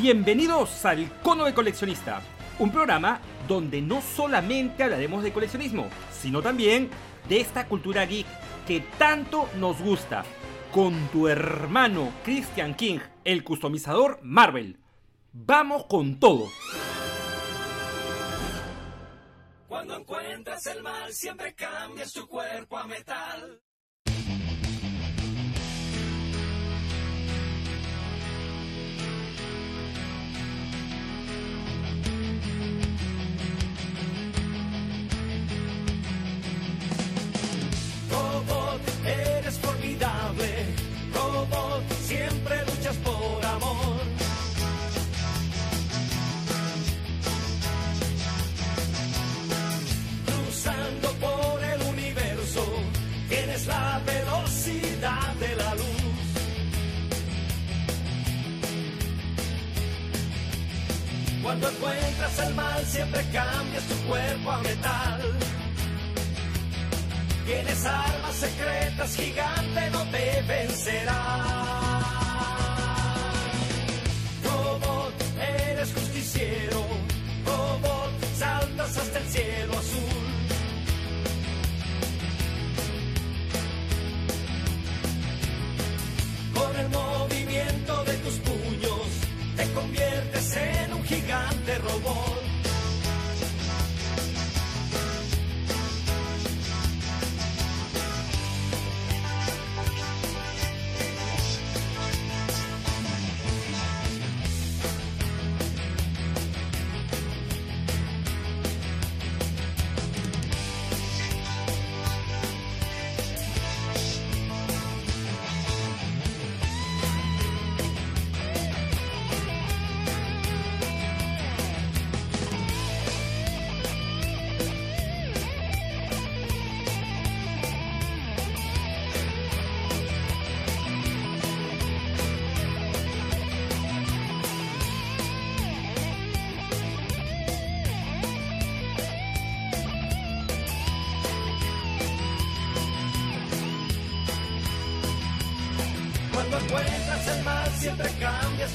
Bienvenidos al Cono de Coleccionista, un programa donde no solamente hablaremos de coleccionismo, sino también de esta cultura geek que tanto nos gusta, con tu hermano Christian King, el customizador Marvel. Vamos con todo. Cuando encuentras el mal, siempre cambias tu cuerpo a metal. Tienes la velocidad de la luz. Cuando encuentras el mal, siempre cambias tu cuerpo a metal. Tienes armas secretas, gigante no te vencerá. Robot, eres justiciero. Robot, saltas hasta el cielo azul.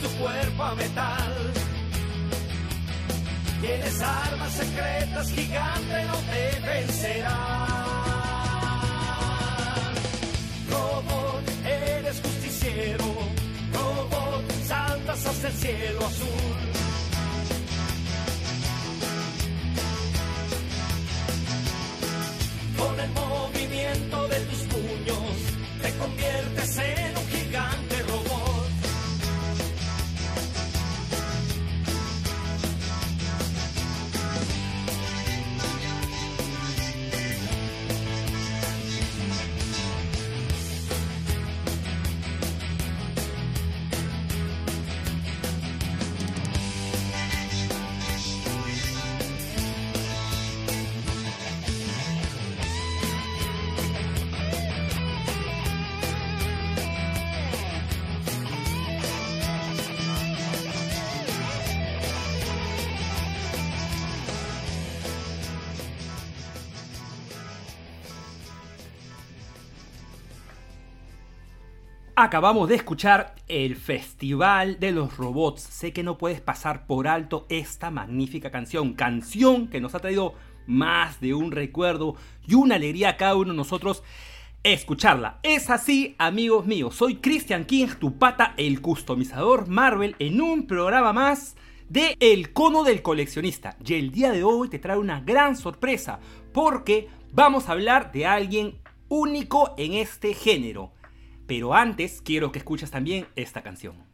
Tu cuerpo a metal. Tienes armas secretas, gigante no te vencerá. Robot, eres justiciero. Robot, saltas hasta el cielo azul. Acabamos de escuchar el Festival de los Robots. Sé que no puedes pasar por alto esta magnífica canción. Canción que nos ha traído más de un recuerdo y una alegría a cada uno de nosotros escucharla. Es así, amigos míos. Soy Christian King, tu pata, el customizador Marvel, en un programa más de El Cono del Coleccionista. Y el día de hoy te trae una gran sorpresa porque vamos a hablar de alguien único en este género. Pero antes quiero que escuches también esta canción.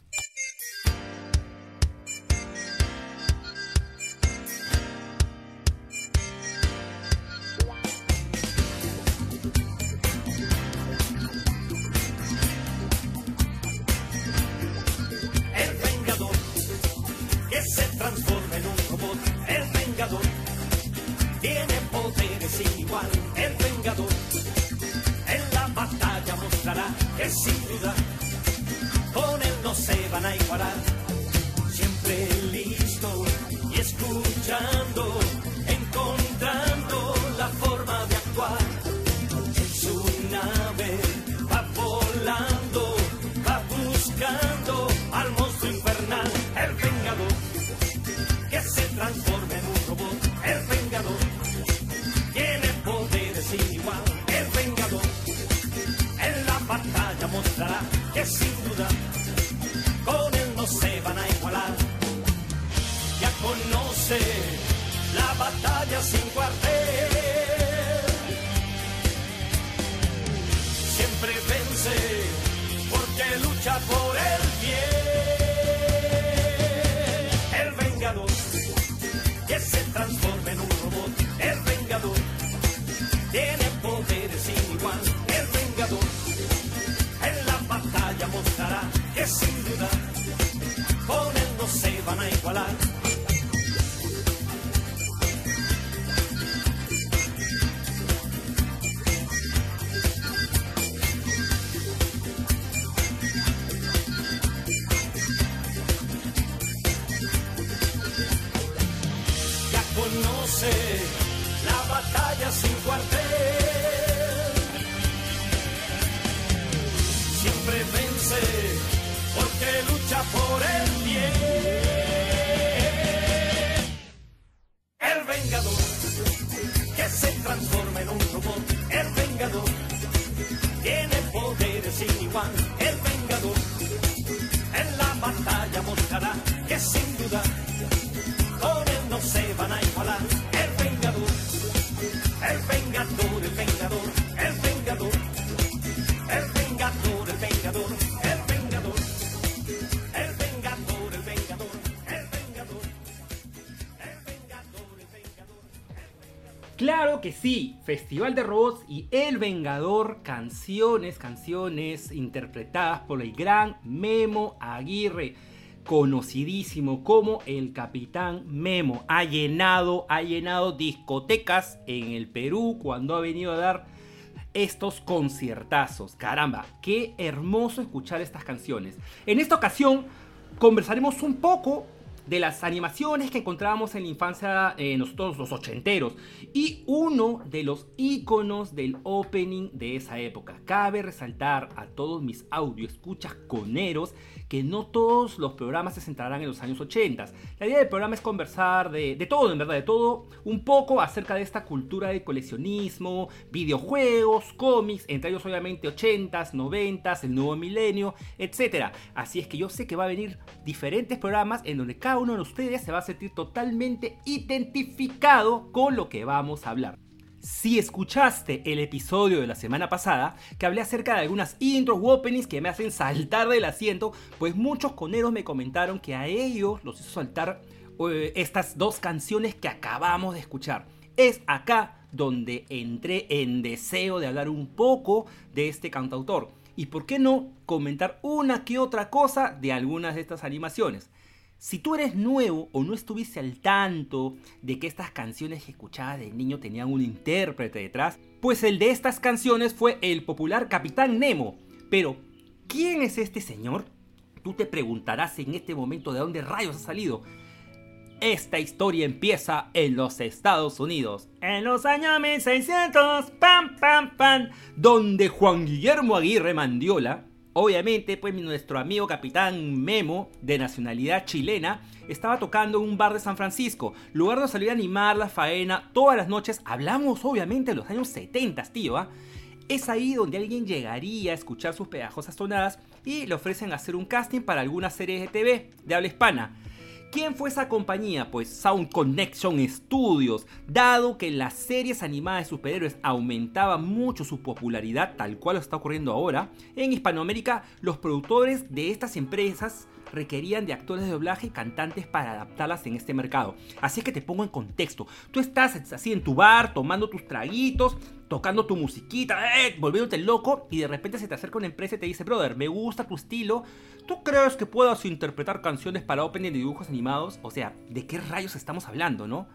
Sí, Festival de Robots y El Vengador, canciones, canciones interpretadas por el gran Memo Aguirre, conocidísimo como el Capitán Memo. Ha llenado, ha llenado discotecas en el Perú cuando ha venido a dar estos conciertazos. Caramba, qué hermoso escuchar estas canciones. En esta ocasión conversaremos un poco de las animaciones que encontrábamos en la infancia eh, nosotros los ochenteros y uno de los iconos del opening de esa época. Cabe resaltar a todos mis audio escuchas coneros que no todos los programas se centrarán en los años 80. La idea del programa es conversar de, de todo, en verdad, de todo un poco acerca de esta cultura de coleccionismo, videojuegos, cómics, entre ellos obviamente 80s, 90s, el nuevo milenio, etc. Así es que yo sé que va a venir diferentes programas en donde cada uno de ustedes se va a sentir totalmente identificado con lo que vamos a hablar. Si escuchaste el episodio de la semana pasada, que hablé acerca de algunas intros u openings que me hacen saltar del asiento, pues muchos coneros me comentaron que a ellos los hizo saltar eh, estas dos canciones que acabamos de escuchar. Es acá donde entré en deseo de hablar un poco de este cantautor. Y por qué no comentar una que otra cosa de algunas de estas animaciones. Si tú eres nuevo o no estuviste al tanto de que estas canciones que escuchabas de niño tenían un intérprete detrás, pues el de estas canciones fue el popular Capitán Nemo. Pero, ¿quién es este señor? Tú te preguntarás en este momento de dónde rayos ha salido. Esta historia empieza en los Estados Unidos, en los años 1600, pam, pam, pam, donde Juan Guillermo Aguirre Mandiola, Obviamente, pues nuestro amigo capitán Memo, de nacionalidad chilena, estaba tocando en un bar de San Francisco, lugar donde salió a animar la faena todas las noches. Hablamos obviamente de los años 70, tío, ¿ah? Es ahí donde alguien llegaría a escuchar sus pegajosas tonadas y le ofrecen hacer un casting para alguna serie de TV de habla hispana. ¿Quién fue esa compañía? Pues Sound Connection Studios. Dado que las series animadas de superhéroes aumentaba mucho su popularidad, tal cual está ocurriendo ahora, en Hispanoamérica los productores de estas empresas requerían de actores de doblaje y cantantes para adaptarlas en este mercado. Así que te pongo en contexto. Tú estás así en tu bar, tomando tus traguitos, tocando tu musiquita, eh, volviéndote loco, y de repente se te acerca una empresa y te dice, brother, me gusta tu estilo, ¿tú crees que puedas interpretar canciones para opening de dibujos animados? O sea, ¿de qué rayos estamos hablando, no?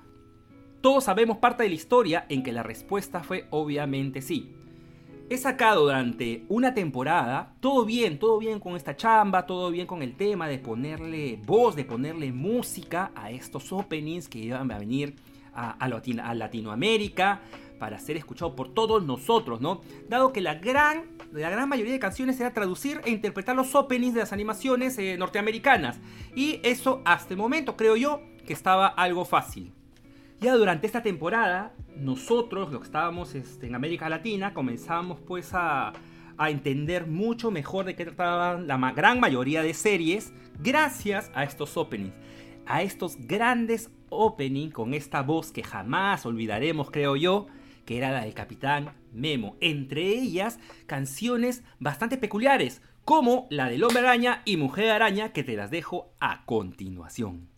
Todos sabemos parte de la historia en que la respuesta fue obviamente sí. He sacado durante una temporada, todo bien, todo bien con esta chamba, todo bien con el tema de ponerle voz, de ponerle música a estos openings que iban a venir a, a, Latin a Latinoamérica para ser escuchado por todos nosotros, ¿no? Dado que la gran, la gran mayoría de canciones era traducir e interpretar los openings de las animaciones eh, norteamericanas. Y eso hasta el momento creo yo que estaba algo fácil. Ya durante esta temporada, nosotros, los que estábamos este, en América Latina, comenzamos pues a, a entender mucho mejor de qué trataban la gran mayoría de series gracias a estos openings. A estos grandes openings con esta voz que jamás olvidaremos, creo yo, que era la del Capitán Memo. Entre ellas, canciones bastante peculiares, como la del Hombre Araña y Mujer Araña, que te las dejo a continuación.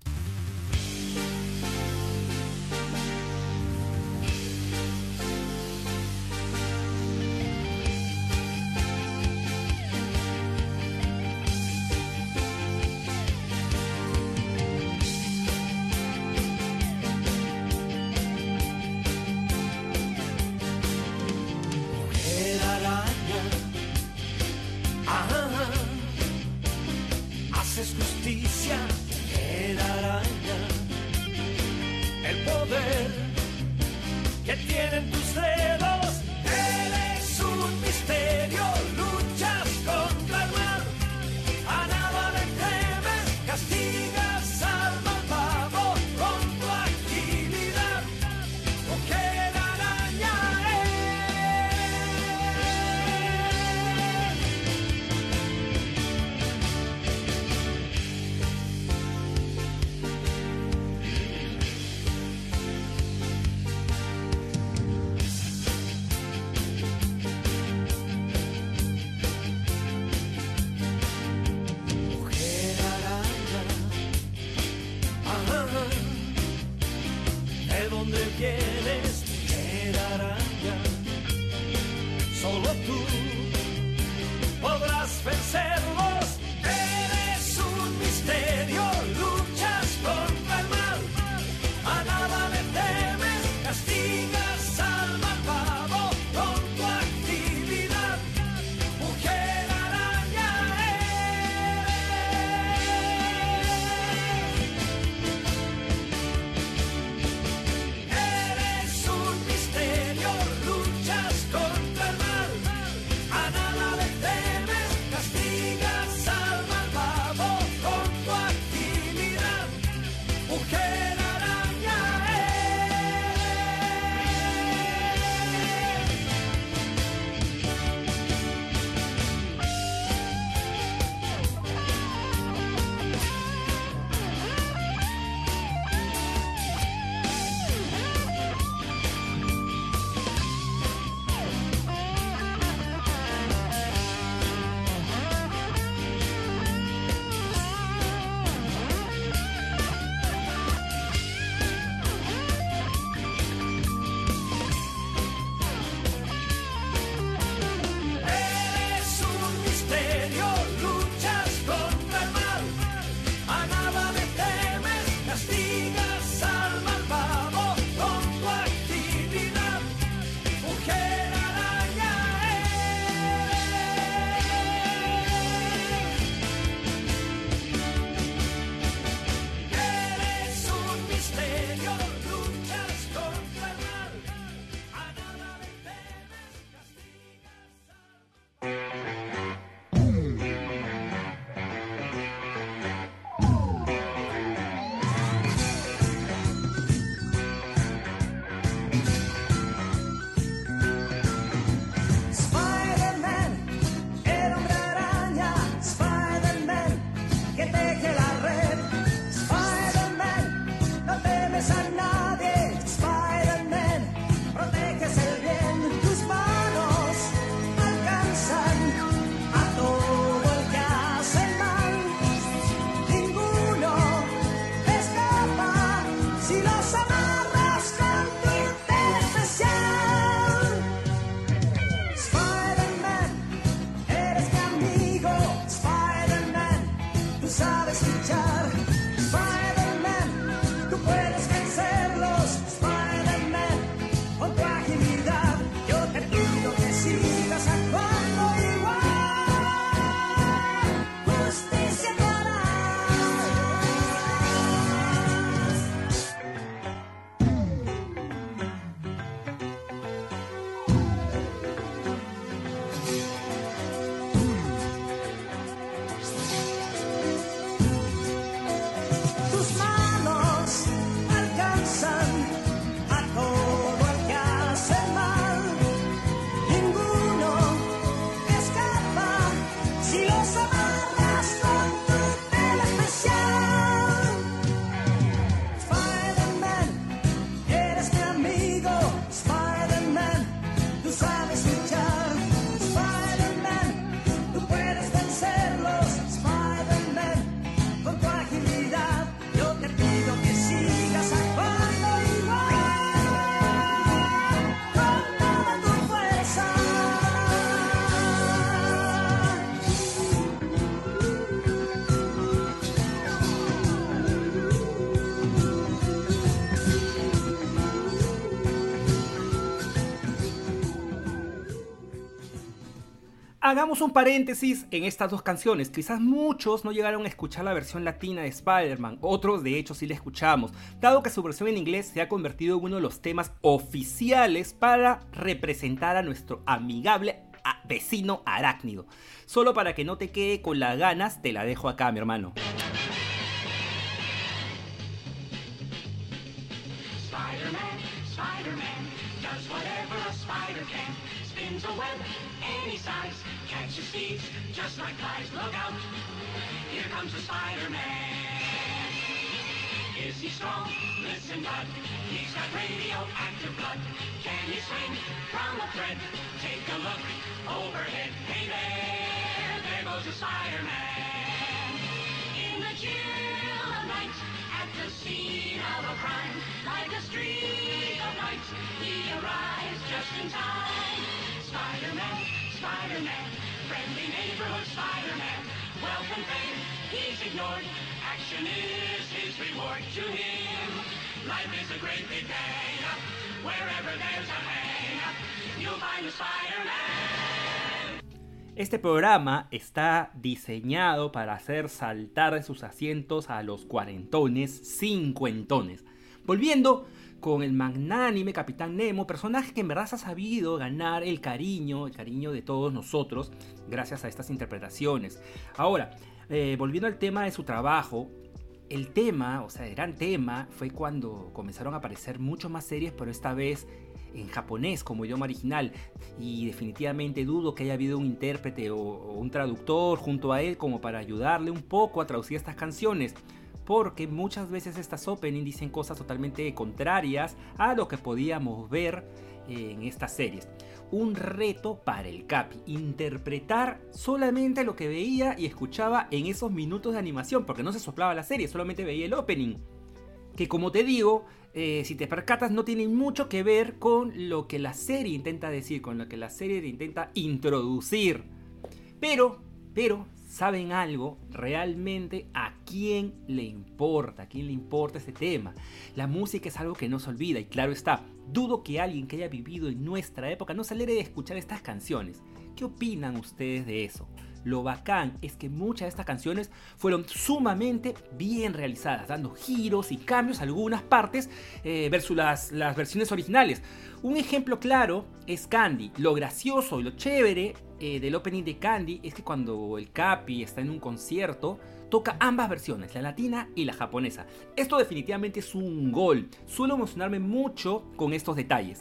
Hagamos un paréntesis en estas dos canciones. Quizás muchos no llegaron a escuchar la versión latina de Spider-Man, otros de hecho sí la escuchamos, dado que su versión en inglés se ha convertido en uno de los temas oficiales para representar a nuestro amigable vecino arácnido. Solo para que no te quede con las ganas, te la dejo acá, mi hermano. Just like flies. Look out, here comes the Spider-Man. Is he strong? Listen, bud, he's got radioactive blood. Can he swing from a thread? Take a look overhead. Hey there, there goes the Spider-Man. In the chill of night, at the scene of a crime, like a streak of light, he arrives just in time. Spider-Man, Spider-Man, friendly neighborhood Spider-Man, and fame he's ignored. Action is his reward to him. Life is a great big bang. Wherever there's a hang, you'll find a Spider-Man. Este programa está diseñado para hacer saltar de sus asientos a los cuarentones, cincuentones. Volviendo con el magnánime Capitán Nemo, personaje que en verdad ha sabido ganar el cariño, el cariño de todos nosotros, gracias a estas interpretaciones. Ahora, eh, volviendo al tema de su trabajo, el tema, o sea, el gran tema, fue cuando comenzaron a aparecer mucho más series, pero esta vez en japonés como idioma original y definitivamente dudo que haya habido un intérprete o, un traductor junto a él como para ayudarle un poco a traducir estas canciones porque muchas veces estas opening dicen cosas totalmente contrarias a lo que podíamos ver en estas series. Un reto para el Capi, interpretar solamente lo que veía y escuchaba en esos minutos de animación, porque no se soplaba la serie, solamente veía el opening. Que como te digo, eh, si te percatas, no tiene mucho que ver con lo que la serie intenta decir, con lo que la serie intenta introducir. Pero, pero, ¿saben algo? Realmente a quién le importa, a quién le importa ese tema. La música es algo que no se olvida y claro está, dudo que alguien que haya vivido en nuestra época no se alegre de escuchar estas canciones. ¿Qué opinan ustedes de eso? Lo bacán es que muchas de estas canciones fueron sumamente bien realizadas, dando giros y cambios a algunas partes eh, versus las, versiones originales. Un ejemplo claro es Candy. Lo gracioso y lo chévere eh, del opening de Candy es que cuando el Capi está en un concierto, toca ambas versiones, la latina y la japonesa. Esto definitivamente es un gol. Suelo emocionarme mucho con estos detalles.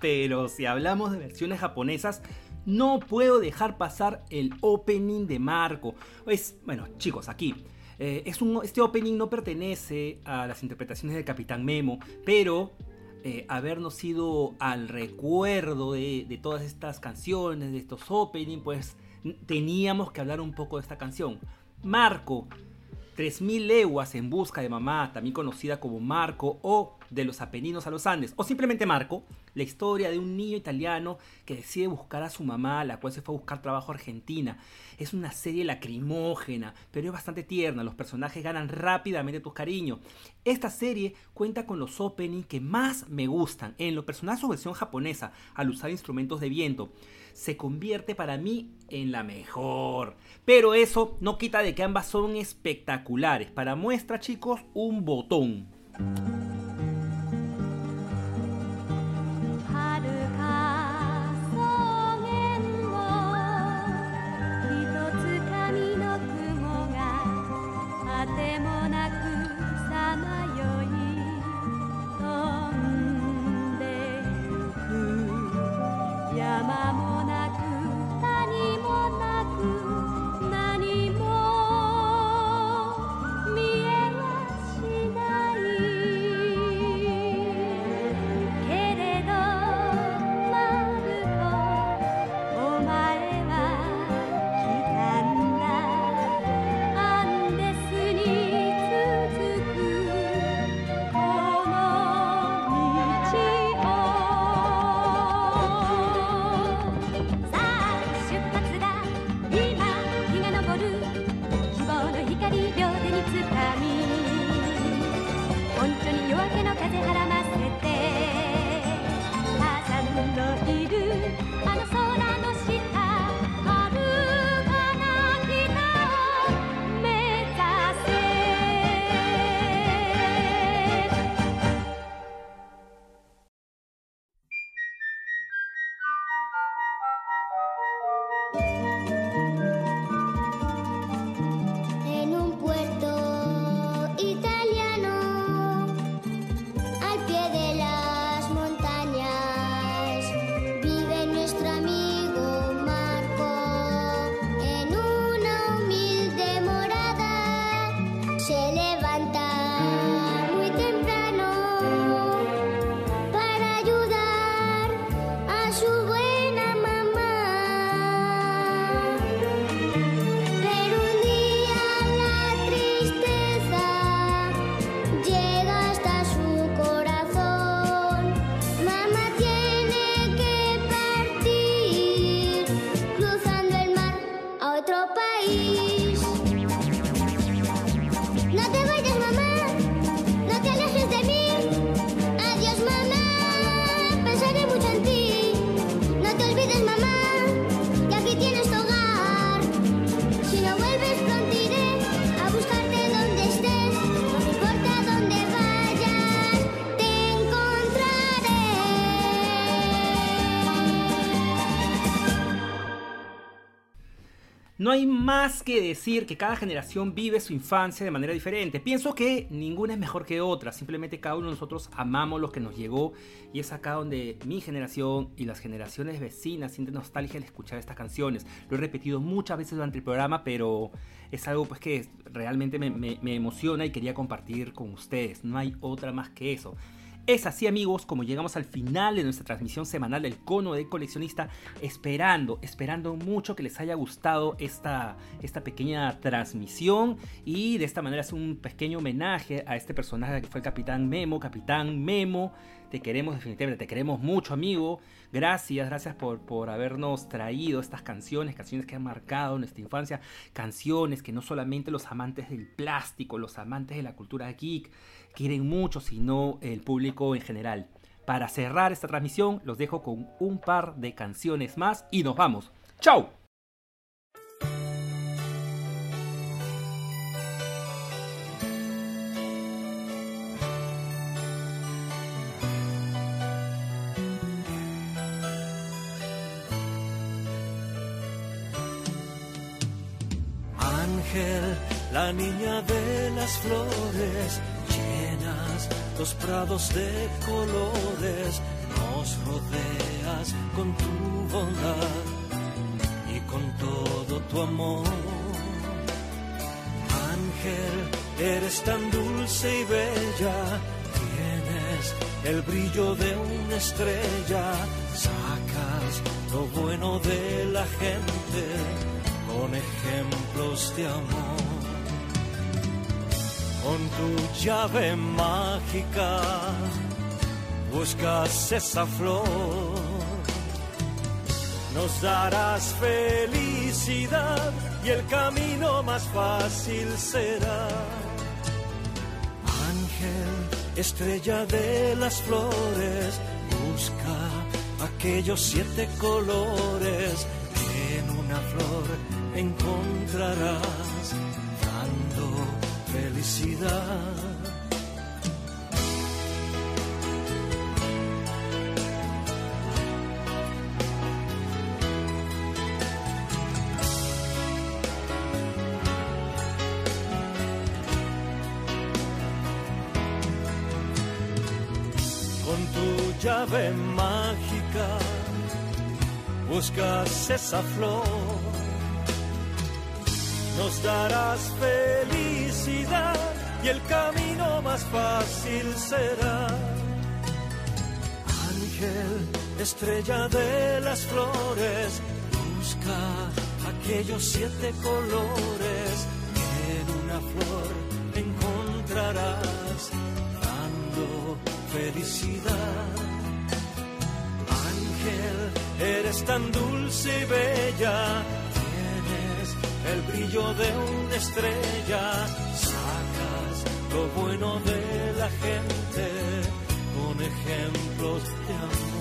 Pero si hablamos de versiones japonesas, no puedo dejar pasar el opening de Marco. Pues, bueno, chicos, aquí. eh, es un, este opening no pertenece a las interpretaciones del Capitán Memo, pero eh, habernos ido al recuerdo de, de todas estas canciones, de estos openings, pues teníamos que hablar un poco de esta canción. Marco, 3000 leguas en busca de mamá, también conocida como Marco o de los Apeninos a los Andes, o simplemente Marco, la historia de un niño italiano que decide buscar a su mamá, la cual se fue a buscar trabajo a Argentina. Es una serie lacrimógena, pero es bastante tierna, los personajes ganan rápidamente tus cariños. Esta serie cuenta con los openings que más me gustan, en lo personal su versión japonesa, al usar instrumentos de viento se convierte para mí en la mejor. Pero eso no quita de que ambas son espectaculares. Para muestra, chicos, un botón. Más que decir que cada generación vive su infancia de manera diferente. Pienso que ninguna es mejor que otra, simplemente cada uno de nosotros amamos lo que nos llegó y es acá donde mi generación y las generaciones vecinas sienten nostalgia al escuchar estas canciones. Lo he repetido muchas veces durante el programa, pero es algo pues que realmente me, emociona y quería compartir con ustedes. No hay otra más que eso. Es así amigos como llegamos al final de nuestra transmisión semanal del cono del coleccionista, esperando, esperando mucho que les haya gustado esta, esta pequeña transmisión. Y de esta manera es un pequeño homenaje a este personaje que fue el Capitán Memo, Capitán Memo, te queremos definitivamente, te queremos mucho amigo, gracias, gracias por, por habernos traído estas canciones, canciones que han marcado nuestra infancia, canciones que no solamente los amantes del plástico, los amantes de la cultura geek, quieren mucho, sino el público en general. Para cerrar esta transmisión, los dejo con un par de canciones más y nos vamos. ¡Chao! Ángel, la niña de las flores, los prados de colores, no nos rodeas con tu bondad y con todo tu amor. Ángel, eres tan dulce y bella, tienes el brillo de una estrella, sacas lo bueno de la gente con ejemplos de amor. Con tu llave mágica buscas esa flor, nos darás felicidad y el camino más fácil será. Ángel, estrella de las flores, busca aquellos siete colores que en una flor encontrarás, felicidad. con tu llave mágica buscas esa flor, nos darás felicidad y el camino más fácil será. Ángel, estrella de las flores, busca aquellos siete colores que en una flor encontrarás dando felicidad. Ángel, eres tan dulce y bella, el brillo de una estrella, sacas lo bueno de la gente con ejemplos de amor.